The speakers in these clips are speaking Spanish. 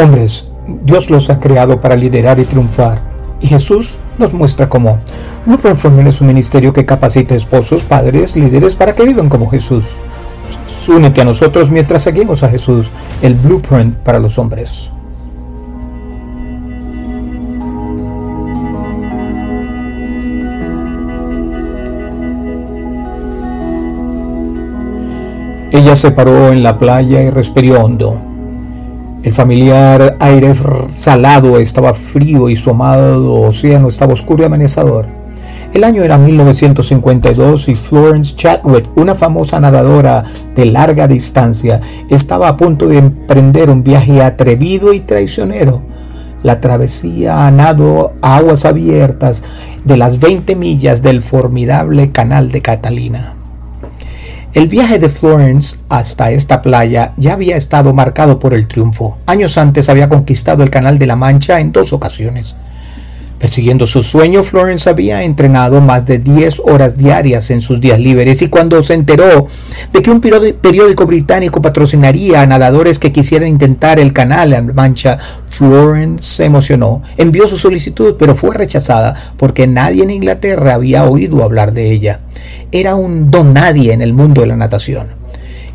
Hombres, Dios los ha creado para liderar y triunfar. Y Jesús nos muestra cómo. Blueprint Formula es un ministerio que capacita esposos, padres, líderes para que vivan como Jesús. Únete a nosotros mientras seguimos a Jesús, el Blueprint para los hombres. Ella se paró en la playa y respiró hondo. El familiar aire salado estaba frío y su amado océano estaba oscuro y amenazador. El año era 1952 y Florence Chatwood, una famosa nadadora de larga distancia, estaba a punto de emprender un viaje atrevido y traicionero. La travesía a nado a aguas abiertas de las 20 millas del formidable canal de Catalina. El viaje de Florence hasta esta playa ya había estado marcado por el triunfo. Años antes había conquistado el Canal de la Mancha en dos ocasiones. Persiguiendo su sueño, Florence había entrenado más de 10 horas diarias en sus días libres y cuando se enteró de que un periódico británico patrocinaría a nadadores que quisieran intentar el canal en Mancha, Florence se emocionó. Envió su solicitud, pero fue rechazada porque nadie en Inglaterra había oído hablar de ella. Era un don nadie en el mundo de la natación.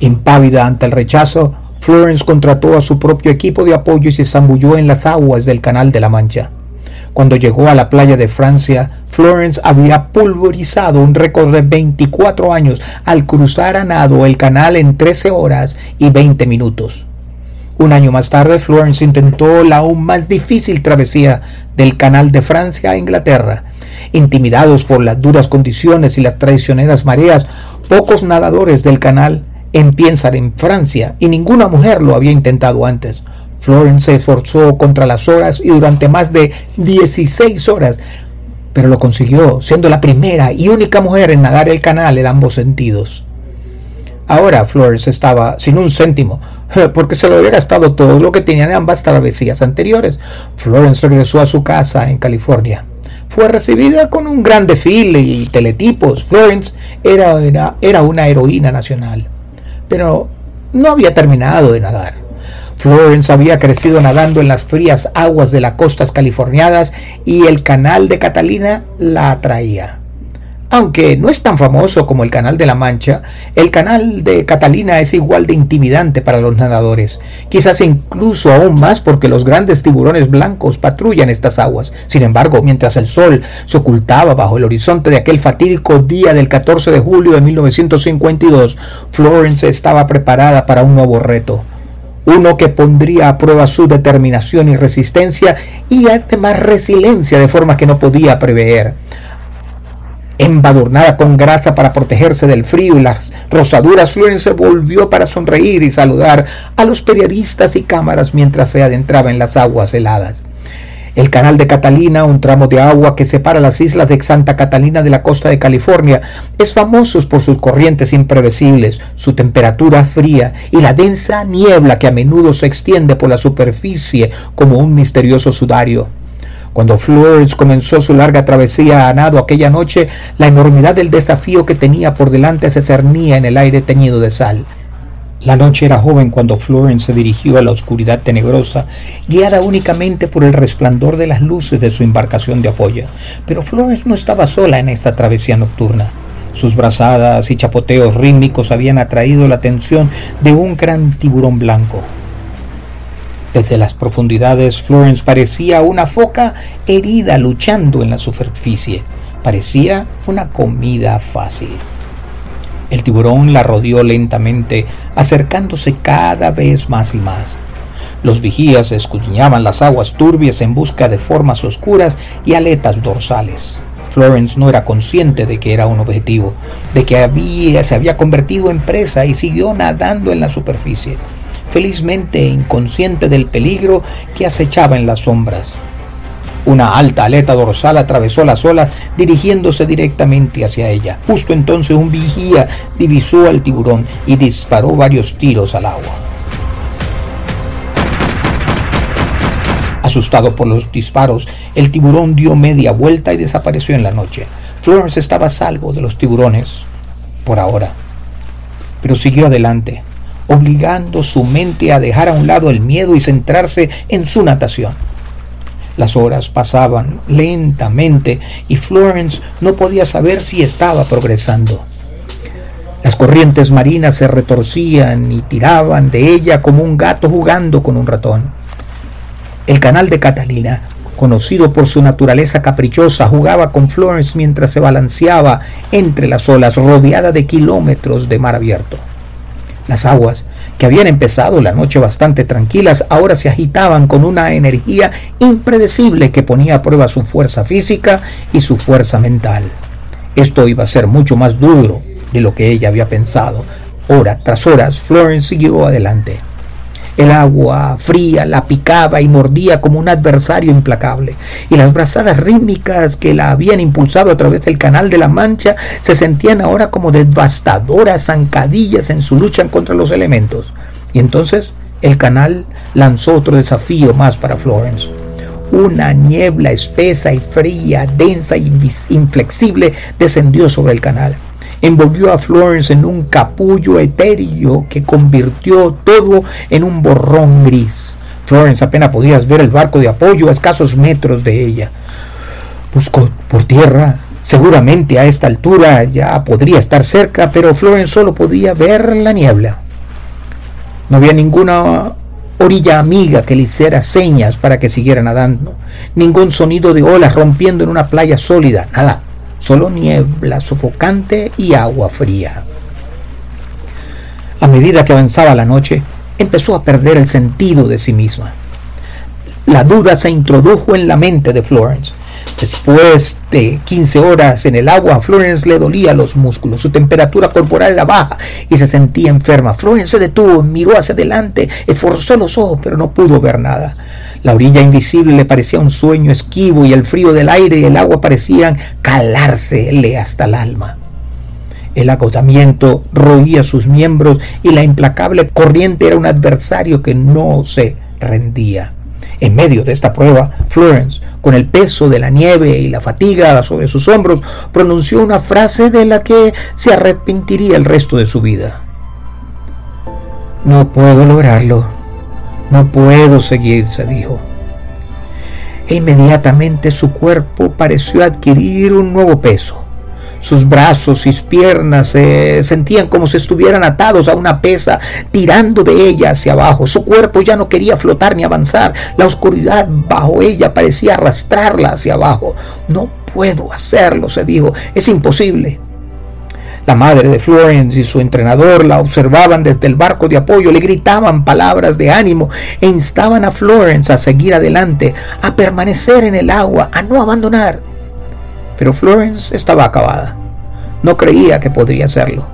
Impávida ante el rechazo, Florence contrató a su propio equipo de apoyo y se zambulló en las aguas del Canal de la Mancha. Cuando llegó a la playa de Francia, Florence había pulverizado un récord de 24 años al cruzar a nado el canal en 13 horas y 20 minutos. Un año más tarde, Florence intentó la aún más difícil travesía del Canal de Francia a Inglaterra. Intimidados por las duras condiciones y las traicioneras mareas, pocos nadadores del canal empiezan en Francia y ninguna mujer lo había intentado antes. Florence se esforzó contra las horas y durante más de 16 horas, pero lo consiguió, siendo la primera y única mujer en nadar el canal en ambos sentidos. Ahora Florence estaba sin un céntimo, porque se lo había gastado todo lo que tenía en ambas travesías anteriores. Florence regresó a su casa en California. Fue recibida con un gran desfile y teletipos. Florence era, era, era una heroína nacional. Pero no había terminado de nadar. Florence había crecido nadando en las frías aguas de las costas californianas y el canal de Catalina la atraía. Aunque no es tan famoso como el Canal de la Mancha, el Canal de Catalina es igual de intimidante para los nadadores, quizás incluso aún más porque los grandes tiburones blancos patrullan estas aguas. Sin embargo, mientras el sol se ocultaba bajo el horizonte de aquel fatídico día del 14 de julio de 1952, Florence estaba preparada para un nuevo reto uno que pondría a prueba su determinación y resistencia y además resiliencia de forma que no podía prever. Embadurnada con grasa para protegerse del frío y las rosaduras, Florence volvió para sonreír y saludar a los periodistas y cámaras mientras se adentraba en las aguas heladas. El canal de Catalina, un tramo de agua que separa las islas de Santa Catalina de la costa de California, es famoso por sus corrientes imprevisibles, su temperatura fría y la densa niebla que a menudo se extiende por la superficie como un misterioso sudario. Cuando Flores comenzó su larga travesía a nado aquella noche, la enormidad del desafío que tenía por delante se cernía en el aire teñido de sal. La noche era joven cuando Florence se dirigió a la oscuridad tenebrosa, guiada únicamente por el resplandor de las luces de su embarcación de apoyo. Pero Florence no estaba sola en esta travesía nocturna. Sus brazadas y chapoteos rítmicos habían atraído la atención de un gran tiburón blanco. Desde las profundidades, Florence parecía una foca herida luchando en la superficie. Parecía una comida fácil. El tiburón la rodeó lentamente, acercándose cada vez más y más. Los vigías escudriñaban las aguas turbias en busca de formas oscuras y aletas dorsales. Florence no era consciente de que era un objetivo, de que había, se había convertido en presa y siguió nadando en la superficie, felizmente inconsciente del peligro que acechaba en las sombras. Una alta aleta dorsal atravesó las olas dirigiéndose directamente hacia ella. Justo entonces un vigía divisó al tiburón y disparó varios tiros al agua. Asustado por los disparos, el tiburón dio media vuelta y desapareció en la noche. Florence estaba a salvo de los tiburones, por ahora. Pero siguió adelante. obligando su mente a dejar a un lado el miedo y centrarse en su natación. Las horas pasaban lentamente y Florence no podía saber si estaba progresando. Las corrientes marinas se retorcían y tiraban de ella como un gato jugando con un ratón. El canal de Catalina, conocido por su naturaleza caprichosa, jugaba con Florence mientras se balanceaba entre las olas rodeada de kilómetros de mar abierto. Las aguas, que habían empezado la noche bastante tranquilas, ahora se agitaban con una energía impredecible que ponía a prueba su fuerza física y su fuerza mental. Esto iba a ser mucho más duro de lo que ella había pensado. Hora tras horas, Florence siguió adelante. El agua fría la picaba y mordía como un adversario implacable, y las brazadas rítmicas que la habían impulsado a través del canal de la Mancha se sentían ahora como devastadoras zancadillas en su lucha contra los elementos. Y entonces el canal lanzó otro desafío más para Florence. Una niebla espesa y fría, densa e inflexible descendió sobre el canal envolvió a Florence en un capullo etéreo que convirtió todo en un borrón gris. Florence apenas podía ver el barco de apoyo a escasos metros de ella. Buscó por tierra. Seguramente a esta altura ya podría estar cerca, pero Florence solo podía ver la niebla. No había ninguna orilla amiga que le hiciera señas para que siguiera nadando. Ningún sonido de olas rompiendo en una playa sólida. Nada solo niebla sofocante y agua fría. A medida que avanzaba la noche, empezó a perder el sentido de sí misma. La duda se introdujo en la mente de Florence. Después de 15 horas en el agua, Florence le dolía los músculos, su temperatura corporal era baja y se sentía enferma. Florence se detuvo, miró hacia adelante, esforzó los ojos, pero no pudo ver nada. La orilla invisible le parecía un sueño esquivo y el frío del aire y el agua parecían calársele hasta el alma. El agotamiento roía sus miembros y la implacable corriente era un adversario que no se rendía. En medio de esta prueba, Florence, con el peso de la nieve y la fatiga sobre sus hombros, pronunció una frase de la que se arrepentiría el resto de su vida. No puedo lograrlo, no puedo seguir, se dijo. E inmediatamente su cuerpo pareció adquirir un nuevo peso. Sus brazos y piernas se sentían como si estuvieran atados a una pesa, tirando de ella hacia abajo. Su cuerpo ya no quería flotar ni avanzar. La oscuridad bajo ella parecía arrastrarla hacia abajo. No puedo hacerlo, se dijo. Es imposible. La madre de Florence y su entrenador la observaban desde el barco de apoyo, le gritaban palabras de ánimo e instaban a Florence a seguir adelante, a permanecer en el agua, a no abandonar. Pero Florence estaba acabada. No creía que podría hacerlo.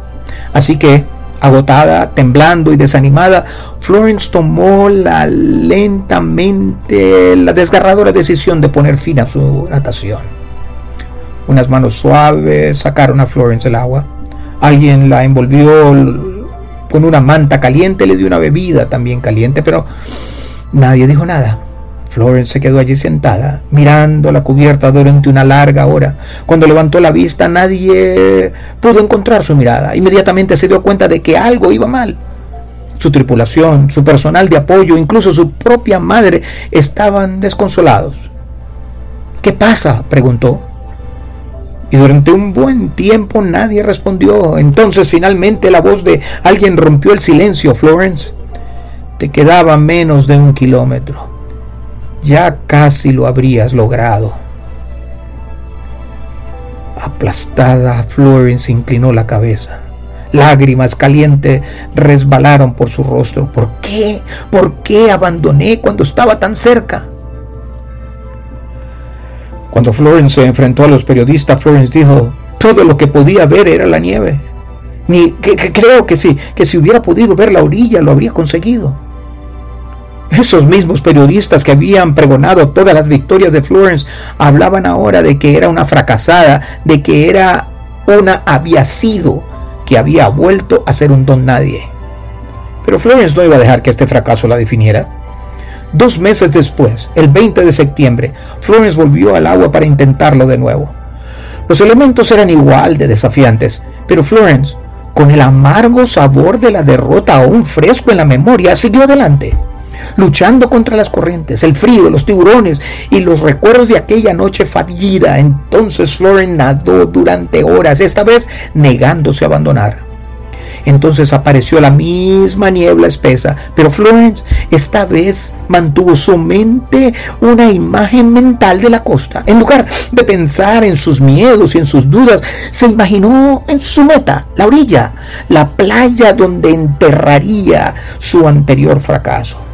Así que, agotada, temblando y desanimada, Florence tomó la lentamente la desgarradora decisión de poner fin a su natación. Unas manos suaves sacaron a Florence del agua Alguien la envolvió con una manta caliente, le dio una bebida también caliente, pero nadie dijo nada. Florence se quedó allí sentada, mirando la cubierta durante una larga hora. Cuando levantó la vista, nadie pudo encontrar su mirada. Inmediatamente se dio cuenta de que algo iba mal. Su tripulación, su personal de apoyo, incluso su propia madre estaban desconsolados. ¿Qué pasa? preguntó. Y durante un buen tiempo nadie respondió. Entonces finalmente la voz de alguien rompió el silencio. Florence, te quedaba menos de un kilómetro. Ya casi lo habrías logrado. Aplastada, Florence inclinó la cabeza. Lágrimas calientes resbalaron por su rostro. ¿Por qué? ¿Por qué abandoné cuando estaba tan cerca? Cuando Florence se enfrentó a los periodistas, Florence dijo, todo lo que podía ver era la nieve. Ni, creo que si, que si hubiera podido ver la orilla, lo habría conseguido. Esos mismos periodistas que habían pregonado todas las victorias de Florence hablaban ahora de que era una fracasada, de que era una había sido, que había vuelto a ser un don nadie. Pero Florence no iba a dejar que este fracaso la definiera. Dos meses después, el 20 de septiembre, Florence volvió al agua para intentarlo de nuevo. Los elementos eran igual de desafiantes, pero Florence con el amargo sabor de la derrota aún fresco en la memoria, siguió adelante luchando contra las corrientes, el frío, los tiburones y los recuerdos de aquella noche fallida. Entonces Florence nadó durante horas, esta vez negándose a abandonar. Entonces apareció la misma niebla espesa, pero Florence esta vez mantuvo su mente una imagen mental de la costa. En lugar de pensar en sus miedos y en sus dudas, se imaginó en su meta, la orilla, la playa donde enterraría su anterior fracaso.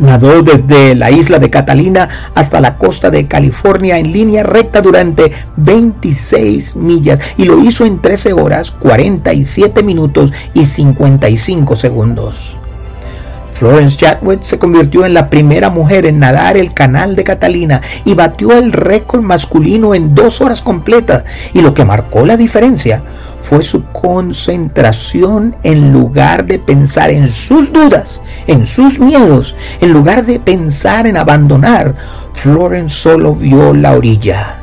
Nadó desde la isla de Catalina hasta la costa de California en línea recta durante 26 millas y lo hizo en 13 horas, 47 minutos y 55 segundos. Florence Chatwood se convirtió en la primera mujer en nadar el canal de Catalina y batió el récord masculino en dos horas completas. Y lo que marcó la diferencia fue su concentración en lugar de pensar en sus dudas, en sus miedos, en lugar de pensar en abandonar. Florence solo vio la orilla,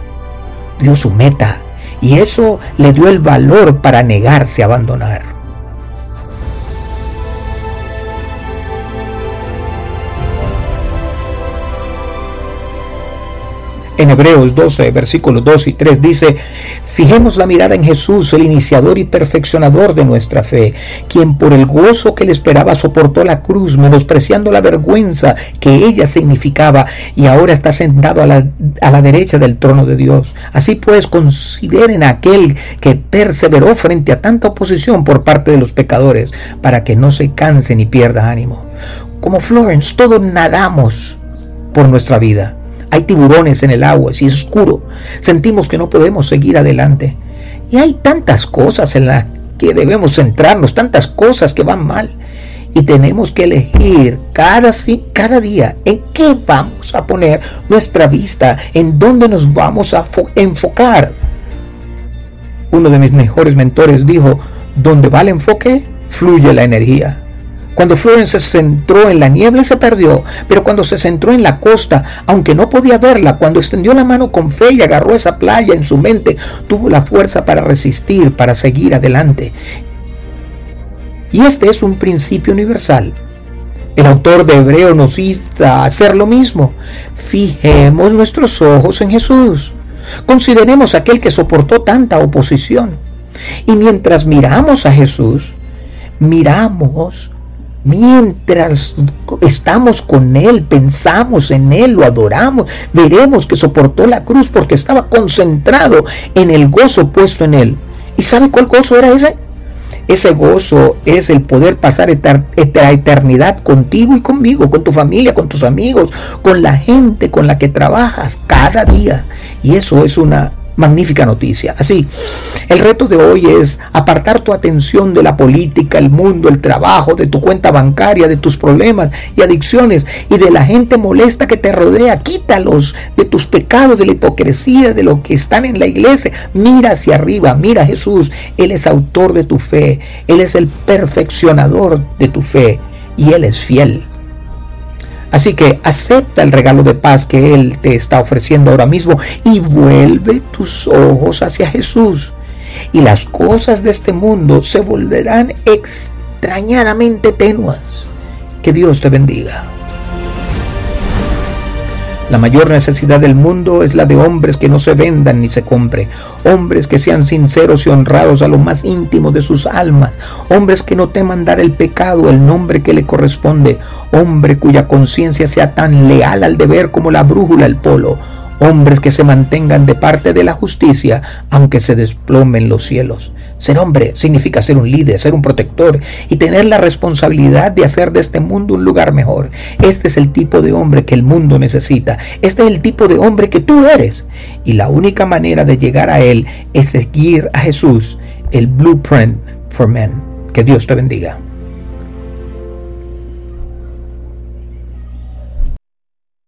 vio su meta y eso le dio el valor para negarse a abandonar. En Hebreos 12, versículos 2 y 3 dice, fijemos la mirada en Jesús, el iniciador y perfeccionador de nuestra fe, quien por el gozo que le esperaba soportó la cruz, menospreciando la vergüenza que ella significaba, y ahora está sentado a la, derecha del trono de Dios. Así pues, consideren a aquel que perseveró frente a tanta oposición por parte de los pecadores, para que no se canse ni pierda ánimo. Como Florence, todos nadamos por nuestra vida hay tiburones en el agua, es oscuro, sentimos que no podemos seguir adelante. Y hay tantas cosas en las que debemos centrarnos, tantas cosas que van mal. Y tenemos que elegir cada, cada día en qué vamos a poner nuestra vista, en dónde nos vamos a enfocar. Uno de mis mejores mentores dijo, donde va el enfoque, fluye la energía. Cuando Florence se centró en la niebla se perdió, pero cuando se centró en la costa, aunque no podía verla, cuando extendió la mano con fe y agarró esa playa en su mente, tuvo la fuerza para resistir, para seguir adelante. Y este es un principio universal. El autor de Hebreo nos insta a hacer lo mismo. Fijemos nuestros ojos en Jesús. Consideremos aquel que soportó tanta oposición. Y mientras miramos a Jesús, miramos Mientras estamos con Él, pensamos en Él, lo adoramos, veremos que soportó la cruz porque estaba concentrado en el gozo puesto en Él. ¿Y sabe cuál gozo era ese? Ese gozo es el poder pasar la eternidad contigo y conmigo, con tu familia, con tus amigos, con la gente con la que trabajas cada día. Y eso es una magnífica noticia. Así, el reto de hoy es apartar tu atención de la política, el mundo, el trabajo, de tu cuenta bancaria, de tus problemas y adicciones y de la gente molesta que te rodea. Quítalos de tus pecados, de la hipocresía, de lo que están en la iglesia. Mira hacia arriba, mira a Jesús. Él es autor de tu fe. Él es el perfeccionador de tu fe y Él es fiel. Así que acepta el regalo de paz que Él te está ofreciendo ahora mismo y vuelve tus ojos hacia Jesús. Y las cosas de este mundo se volverán extrañadamente tenuas. Que Dios te bendiga. La mayor necesidad del mundo es la de hombres que no se vendan ni se compren, hombres que sean sinceros y honrados a lo más íntimo de sus almas, hombres que no teman dar el pecado el nombre que le corresponde, hombre cuya conciencia sea tan leal al deber como la brújula el polo, hombres que se mantengan de parte de la justicia aunque se desplomen los cielos. Ser hombre significa ser un líder, ser un protector y tener la responsabilidad de hacer de este mundo un lugar mejor. Este es el tipo de hombre que el mundo necesita. Este es el tipo de hombre que tú eres. Y la única manera de llegar a él es seguir a Jesús, el blueprint for men. Que Dios te bendiga.